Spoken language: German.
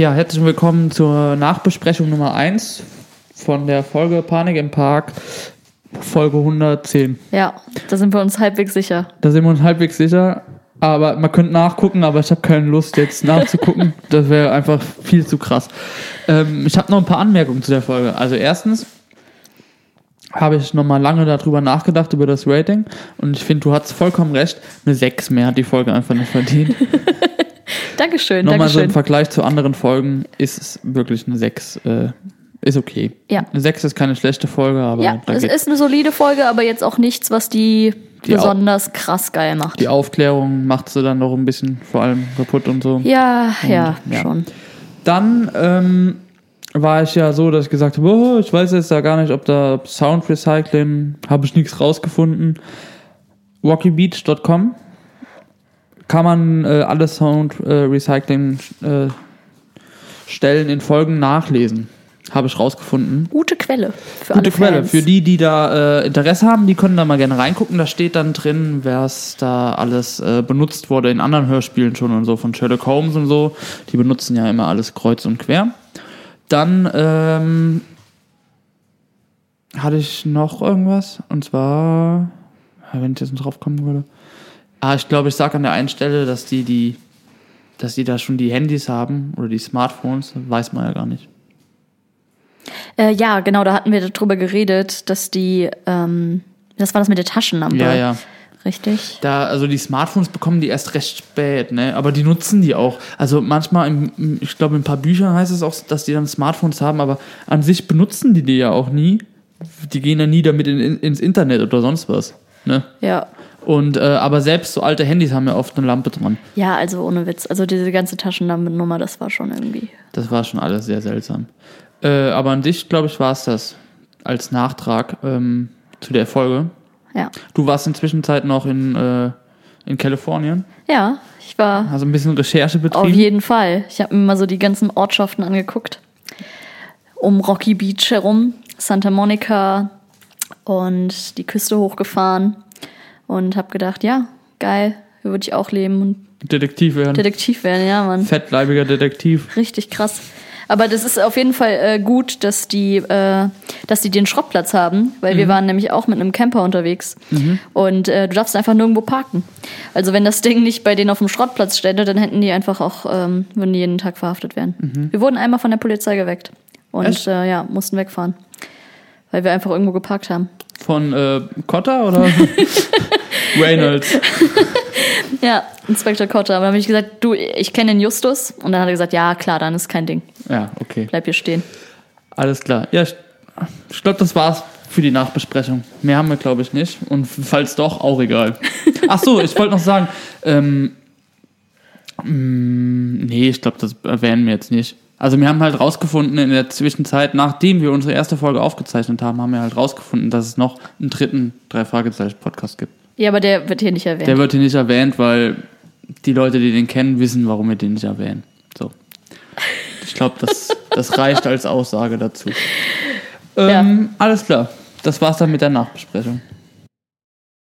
Ja, herzlich willkommen zur Nachbesprechung Nummer 1 von der Folge Panik im Park, Folge 110. Ja, da sind wir uns halbwegs sicher. Da sind wir uns halbwegs sicher, aber man könnte nachgucken, aber ich habe keine Lust jetzt nachzugucken. das wäre einfach viel zu krass. Ähm, ich habe noch ein paar Anmerkungen zu der Folge. Also erstens habe ich nochmal lange darüber nachgedacht, über das Rating. Und ich finde, du hast vollkommen recht. Eine 6 mehr hat die Folge einfach nicht verdient. Dankeschön, Nochmal so im Dankeschön. Vergleich zu anderen Folgen ist es wirklich eine 6. Äh, ist okay. Ja. Eine 6 ist keine schlechte Folge, aber Ja, es ist eine solide Folge, aber jetzt auch nichts, was die, Die besonders krass geil macht. die Aufklärung macht sie dann noch ein bisschen vor allem kaputt und so. Ja, ja, ja. schon. Dann ähm, war ich ja so, dass ich gesagt habe, oh, ich weiß jetzt da gar nicht, ob da Sound Recycling, habe ich nichts rausgefunden. Rockybeach.com kann man äh, alle Sound äh, Recycling äh, in Folgen nachlesen. Habe ich rausgefunden. Gute Quelle für Gute Quelle. Fans. Für die, die da äh, Interesse haben, die können da mal gerne reingucken. Da steht dann drin, was da alles äh, benutzt wurde in anderen Hörspielen schon und so, von Sherlock Holmes und so. Die benutzen ja immer alles kreuz und quer. Dann ähm, hatte ich noch irgendwas. Und zwar, wenn ich jetzt noch drauf kommen würde. Ah, ich glaube, ich sage an der einen Stelle, dass die, die, dass die da schon die Handys haben oder die Smartphones, weiß man ja gar nicht. Äh, ja, genau, da hatten wir darüber geredet, dass die, ähm, das war das mit der Taschenlampe. Ja, ja. Richtig. Da, also die Smartphones bekommen die erst recht spät, ne? Aber die nutzen die auch. Also manchmal, im, ich glaube, in ein paar Büchern heißt es auch, dass die dann Smartphones haben, aber an sich benutzen die die ja auch nie. Die gehen ja nie damit in, in, ins Internet oder sonst was. Ne? Ja. Und äh, aber selbst so alte Handys haben ja oft eine Lampe dran. Ja, also ohne Witz. Also diese ganze Taschenlampe-Nummer, das war schon irgendwie. Das war schon alles sehr seltsam. Äh, aber an dich, glaube ich, war es das als Nachtrag ähm, zu der Folge. Ja. Du warst inzwischen Zeit noch in, äh, in Kalifornien, Ja, ich war hast ein bisschen Recherche auf betrieben. jeden Fall. Ich habe mir mal so die ganzen Ortschaften angeguckt. Um Rocky Beach herum, Santa Monica und die Küste hochgefahren und habe gedacht, ja, geil, hier würde ich auch leben und Detektiv werden. Detektiv werden, ja, Mann. Fettleibiger Detektiv. Richtig krass. Aber das ist auf jeden Fall äh, gut, dass die, äh, dass die den Schrottplatz haben, weil wir waren nämlich auch mit einem Camper unterwegs und äh, du darfst einfach nirgendwo parken. Also wenn das Ding nicht bei denen auf dem Schrottplatz stände, dann hätten die einfach auch, ähm, würden die jeden Tag verhaftet werden. Wir wurden einmal von der Polizei geweckt und äh, ja, mussten wegfahren, weil wir einfach irgendwo geparkt haben. Von äh, Cotta oder Reynolds? Ja, Inspektor Kotter. Aber dann habe ich gesagt, du, ich kenne den Justus und dann hat er gesagt, ja klar, dann ist kein Ding, Ja, okay. bleib hier stehen. Alles klar. Ja, ich, ich glaube, das war's für die Nachbesprechung. Mehr haben wir, glaube ich, nicht. Und falls doch, auch egal. Ach so, ich wollte noch sagen, ähm, mh, nee, ich glaube, das erwähnen wir jetzt nicht. Also wir haben halt rausgefunden in der Zwischenzeit, nachdem wir unsere erste Folge aufgezeichnet haben, haben wir halt rausgefunden, dass es noch einen dritten drei Fragezeichen Podcast gibt. Ja, aber der wird hier nicht erwähnt. Der wird hier nicht erwähnt, weil die Leute, die den kennen, wissen, warum wir den nicht erwähnen. So. Ich glaube, das, das reicht als Aussage dazu. Ähm, Alles klar. Das war's dann mit der Nachbesprechung.